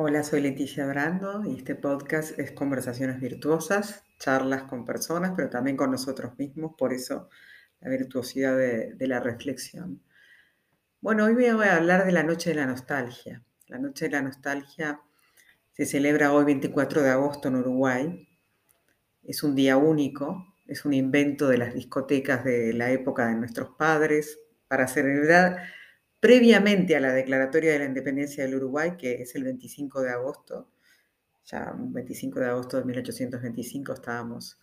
Hola, soy Leticia Brando y este podcast es Conversaciones Virtuosas, charlas con personas, pero también con nosotros mismos, por eso la virtuosidad de, la reflexión. Bueno, hoy voy a hablar de la Noche de la Nostalgia. La Noche de la Nostalgia se celebra hoy 24 de agosto en Uruguay. Es un día único, es un invento de las discotecas de la época de nuestros padres para celebrar previamente a la declaratoria de la independencia del Uruguay, que es el 25 de agosto, ya 25 de agosto de 1825 estábamos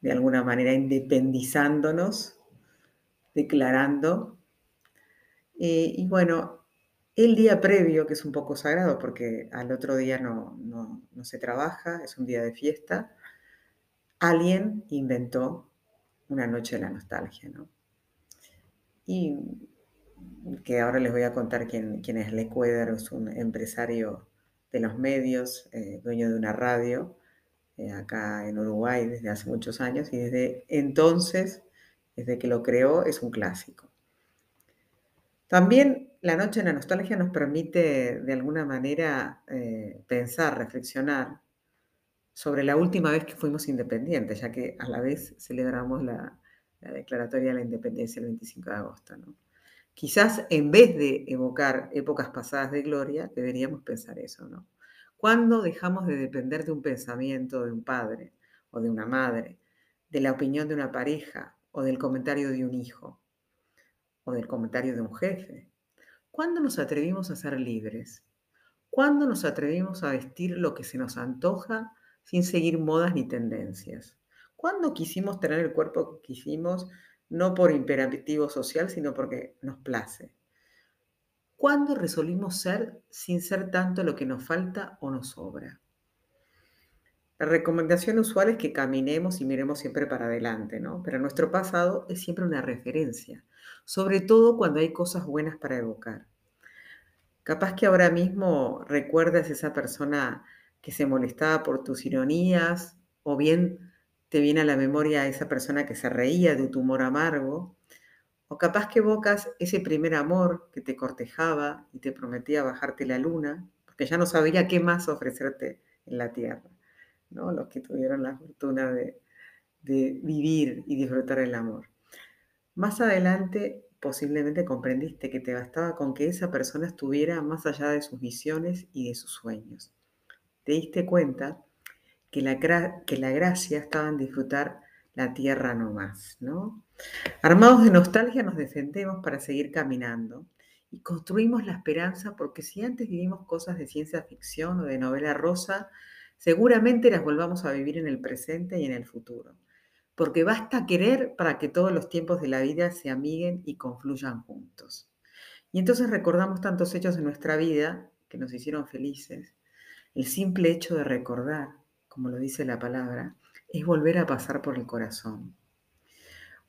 de alguna manera independizándonos, declarando. Y bueno, el día previo, que es un poco sagrado porque al otro día no, no, no se trabaja, es un día de fiesta, alguien inventó una noche de la nostalgia, ¿no? Y que ahora les voy a contar quién, es Le Cueder, es un empresario de los medios, eh, dueño de una radio eh, acá en Uruguay desde hace muchos años y desde entonces, desde que lo creó, es un clásico. También la noche en la nostalgia nos permite de alguna manera eh, pensar, reflexionar sobre la última vez que fuimos independientes, ya que a la vez celebramos la, la declaratoria de la independencia el 25 de agosto. ¿no? Quizás en vez de evocar épocas pasadas de gloria, deberíamos pensar eso, ¿no? ¿Cuándo dejamos de depender de un pensamiento de un padre o de una madre, de la opinión de una pareja o del comentario de un hijo o del comentario de un jefe? ¿Cuándo nos atrevimos a ser libres? ¿Cuándo nos atrevimos a vestir lo que se nos antoja sin seguir modas ni tendencias? ¿Cuándo quisimos tener el cuerpo que quisimos no por imperativo social, sino porque nos place. ¿Cuándo resolvimos ser sin ser tanto lo que nos falta o nos sobra? La recomendación usual es que caminemos y miremos siempre para adelante, ¿no? Pero nuestro pasado es siempre una referencia, sobre todo cuando hay cosas buenas para evocar. Capaz que ahora mismo recuerdas esa persona que se molestaba por tus ironías o bien te viene a la memoria esa persona que se reía de tu humor amargo, o capaz que evocas ese primer amor que te cortejaba y te prometía bajarte la luna, porque ya no sabía qué más ofrecerte en la tierra, ¿no? los que tuvieron la fortuna de, de vivir y disfrutar el amor. Más adelante posiblemente comprendiste que te bastaba con que esa persona estuviera más allá de sus visiones y de sus sueños. Te diste cuenta que la, que la gracia estaba en disfrutar la tierra no más, ¿no? Armados de nostalgia nos defendemos para seguir caminando y construimos la esperanza porque si antes vivimos cosas de ciencia ficción o de novela rosa, seguramente las volvamos a vivir en el presente y en el futuro. Porque basta querer para que todos los tiempos de la vida se amiguen y confluyan juntos. Y entonces recordamos tantos hechos de nuestra vida que nos hicieron felices. El simple hecho de recordar como lo dice la palabra, es volver a pasar por el corazón.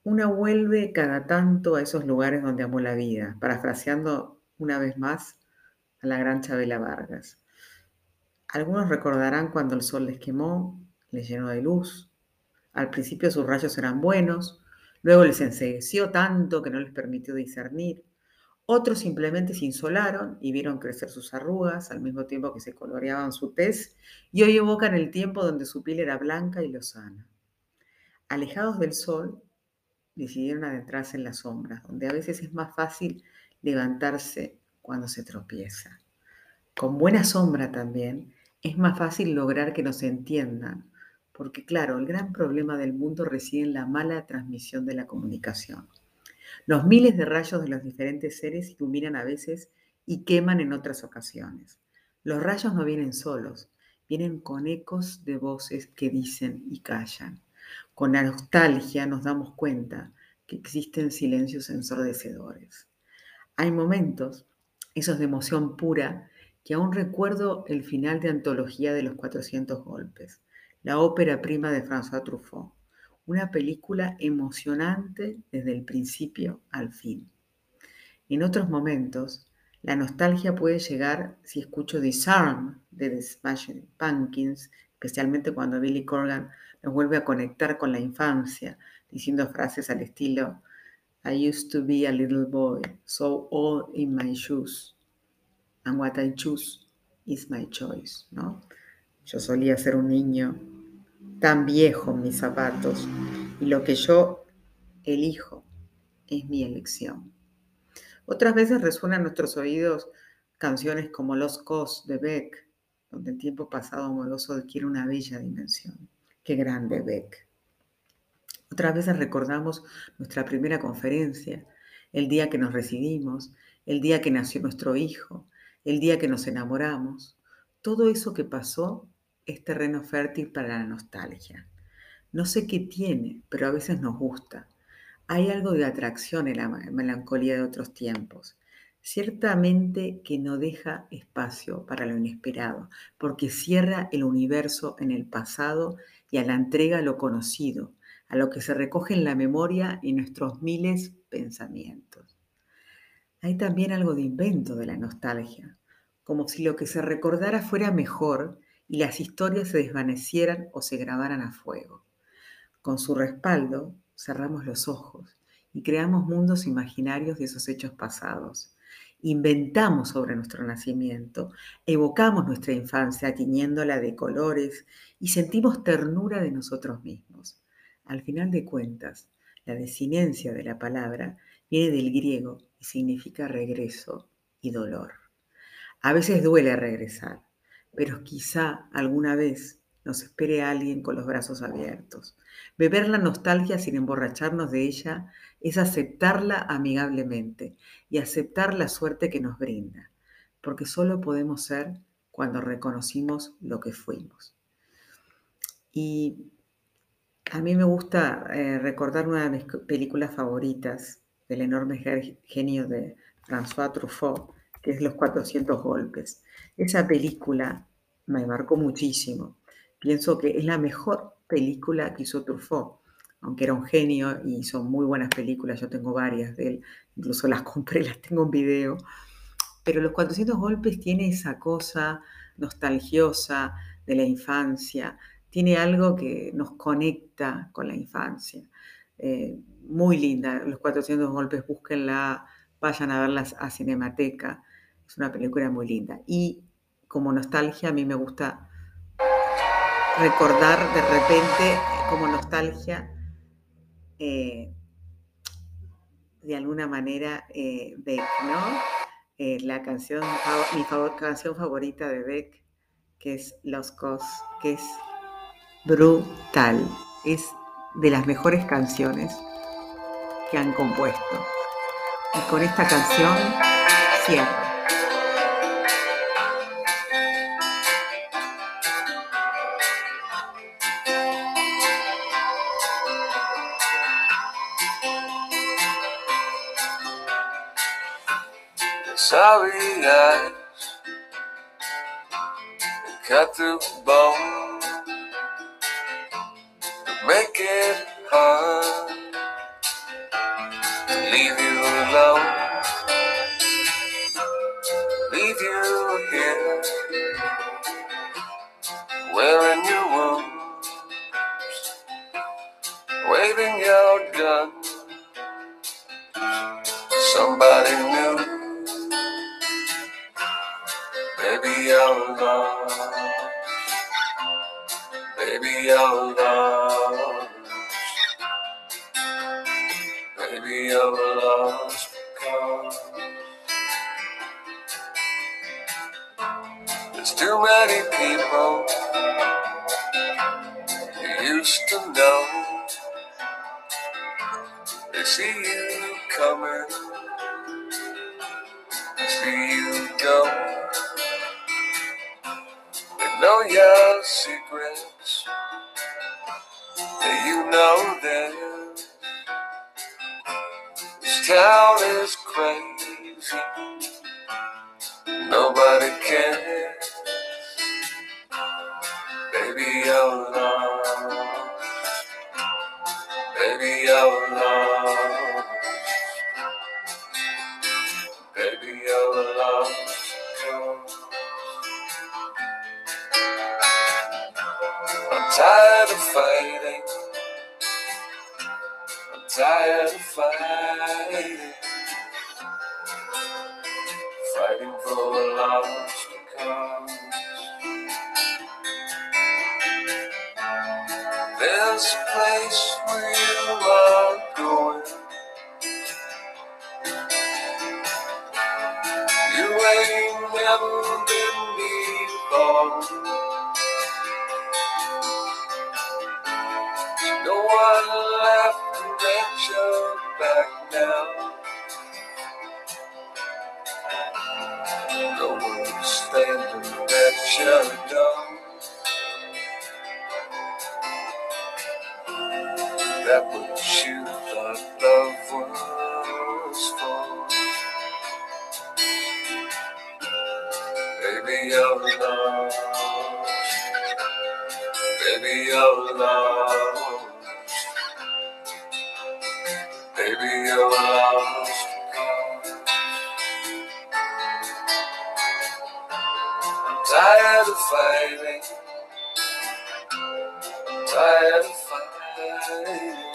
Una vuelve cada tanto a esos lugares donde amó la vida, parafraseando una vez más a la gran Chabela Vargas. Algunos recordarán cuando el sol les quemó, les llenó de luz. Al principio sus rayos eran buenos, luego les ensegueció tanto que no les permitió discernir. Otros simplemente se insolaron y vieron crecer sus arrugas al mismo tiempo que se coloreaban su tez y hoy evocan el tiempo donde su piel era blanca y lozana. Alejados del sol, decidieron adentrarse en las sombras, donde a veces es más fácil levantarse cuando se tropieza. Con buena sombra también es más fácil lograr que nos entiendan, porque claro, el gran problema del mundo reside en la mala transmisión de la comunicación. Los miles de rayos de los diferentes seres iluminan a veces y queman en otras ocasiones. Los rayos no vienen solos, vienen con ecos de voces que dicen y callan. Con la nostalgia nos damos cuenta que existen silencios ensordecedores. Hay momentos, esos de emoción pura, que aún recuerdo el final de Antología de los 400 golpes, la ópera prima de François Truffaut una película emocionante desde el principio al fin. En otros momentos, la nostalgia puede llegar si escucho Disarm de The Smashing Pumpkins, especialmente cuando Billy Corgan nos vuelve a conectar con la infancia, diciendo frases al estilo I used to be a little boy, so all in my shoes, and what I choose is my choice, ¿no? Yo solía ser un niño tan viejo en mis zapatos y lo que yo elijo es mi elección. Otras veces resuenan en nuestros oídos canciones como Los Cos de Beck, donde el tiempo pasado amoroso adquiere una bella dimensión. Qué grande Beck. Otras veces recordamos nuestra primera conferencia, el día que nos recibimos, el día que nació nuestro hijo, el día que nos enamoramos. Todo eso que pasó es terreno fértil para la nostalgia. No sé qué tiene, pero a veces nos gusta. Hay algo de atracción en la melancolía de otros tiempos. Ciertamente que no deja espacio para lo inesperado, porque cierra el universo en el pasado y a la entrega lo conocido, a lo que se recoge en la memoria y nuestros miles pensamientos. Hay también algo de invento de la nostalgia, como si lo que se recordara fuera mejor y las historias se desvanecieran o se grabaran a fuego. Con su respaldo, cerramos los ojos y creamos mundos imaginarios de esos hechos pasados. Inventamos sobre nuestro nacimiento, evocamos nuestra infancia tiñéndola de colores y sentimos ternura de nosotros mismos. Al final de cuentas, la desinencia de la palabra viene del griego y significa regreso y dolor. A veces duele regresar, pero quizá alguna vez nos espere alguien con los brazos abiertos. Beber la nostalgia sin emborracharnos de ella es aceptarla amigablemente y aceptar la suerte que nos brinda, porque solo podemos ser cuando reconocimos lo que fuimos. Y a mí me gusta eh, recordar una de mis películas favoritas del enorme genio de François Truffaut, que es Los 400 golpes. Esa película me marcó muchísimo. Pienso que es la mejor película que hizo Truffaut, aunque era un genio y hizo muy buenas películas, yo tengo varias de él, incluso las compré, las tengo en video. Pero Los 400 golpes tiene esa cosa nostalgiosa de la infancia, tiene algo que nos conecta con la infancia. Eh, muy linda, Los 400 golpes, búsquenla, vayan a verlas a Cinemateca. Es una película muy linda. Y como nostalgia, a mí me gusta recordar de repente como nostalgia eh, de alguna manera eh, Beck, ¿no? Eh, la canción, mi canción favorita de Beck, que es Los Cos, que es brutal, es de las mejores canciones que han compuesto. Y con esta canción cierro. Sorry eyes cut through bone make it hard leave you alone. Leave you here Baby, you're lost. Baby, you're lost. Baby, you're lost because there's too many people you used to know. They see you coming, they see you go know your secrets. You know that this town is crazy. Nobody cares. Tired of fighting. Fighting for a lost comes. There's a place where you are going. You ain't never been before. No one left let you back now. No one standing at your door. That what you thought love was for. Baby, you're lost. Baby, you're lost. Baby, you're lost. I'm tired of fighting. Tired of fighting.